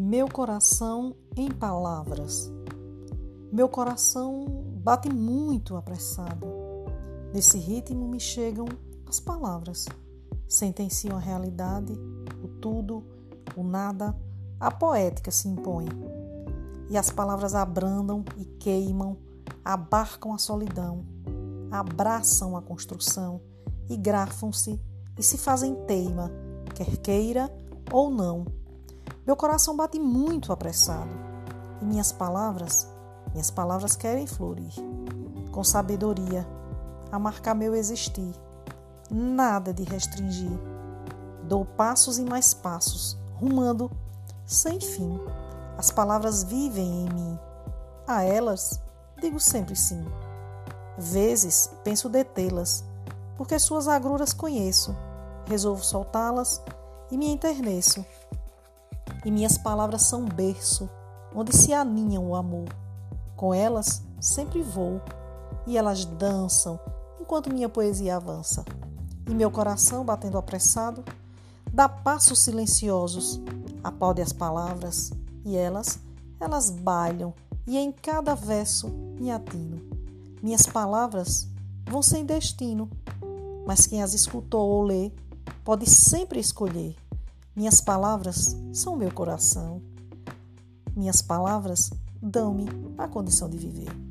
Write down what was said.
Meu coração em palavras. Meu coração bate muito apressado. Nesse ritmo me chegam as palavras. Sentenciam a realidade, o tudo, o nada, a poética se impõe. E as palavras abrandam e queimam, abarcam a solidão, abraçam a construção e grafam-se e se fazem teima, quer queira ou não. Meu coração bate muito apressado e minhas palavras, minhas palavras querem florir, com sabedoria, a marcar meu existir. Nada de restringir. Dou passos e mais passos, rumando sem fim. As palavras vivem em mim. A elas digo sempre sim. Vezes penso detê-las, porque suas agruras conheço. Resolvo soltá-las e me enterneço. E minhas palavras são berço, onde se aninham o amor. Com elas sempre vou, e elas dançam enquanto minha poesia avança. E meu coração, batendo apressado, dá passos silenciosos, apode as palavras, e elas, elas bailham, e em cada verso me atino. Minhas palavras vão sem destino, mas quem as escutou ou lê pode sempre escolher. Minhas palavras são meu coração. Minhas palavras dão-me a condição de viver.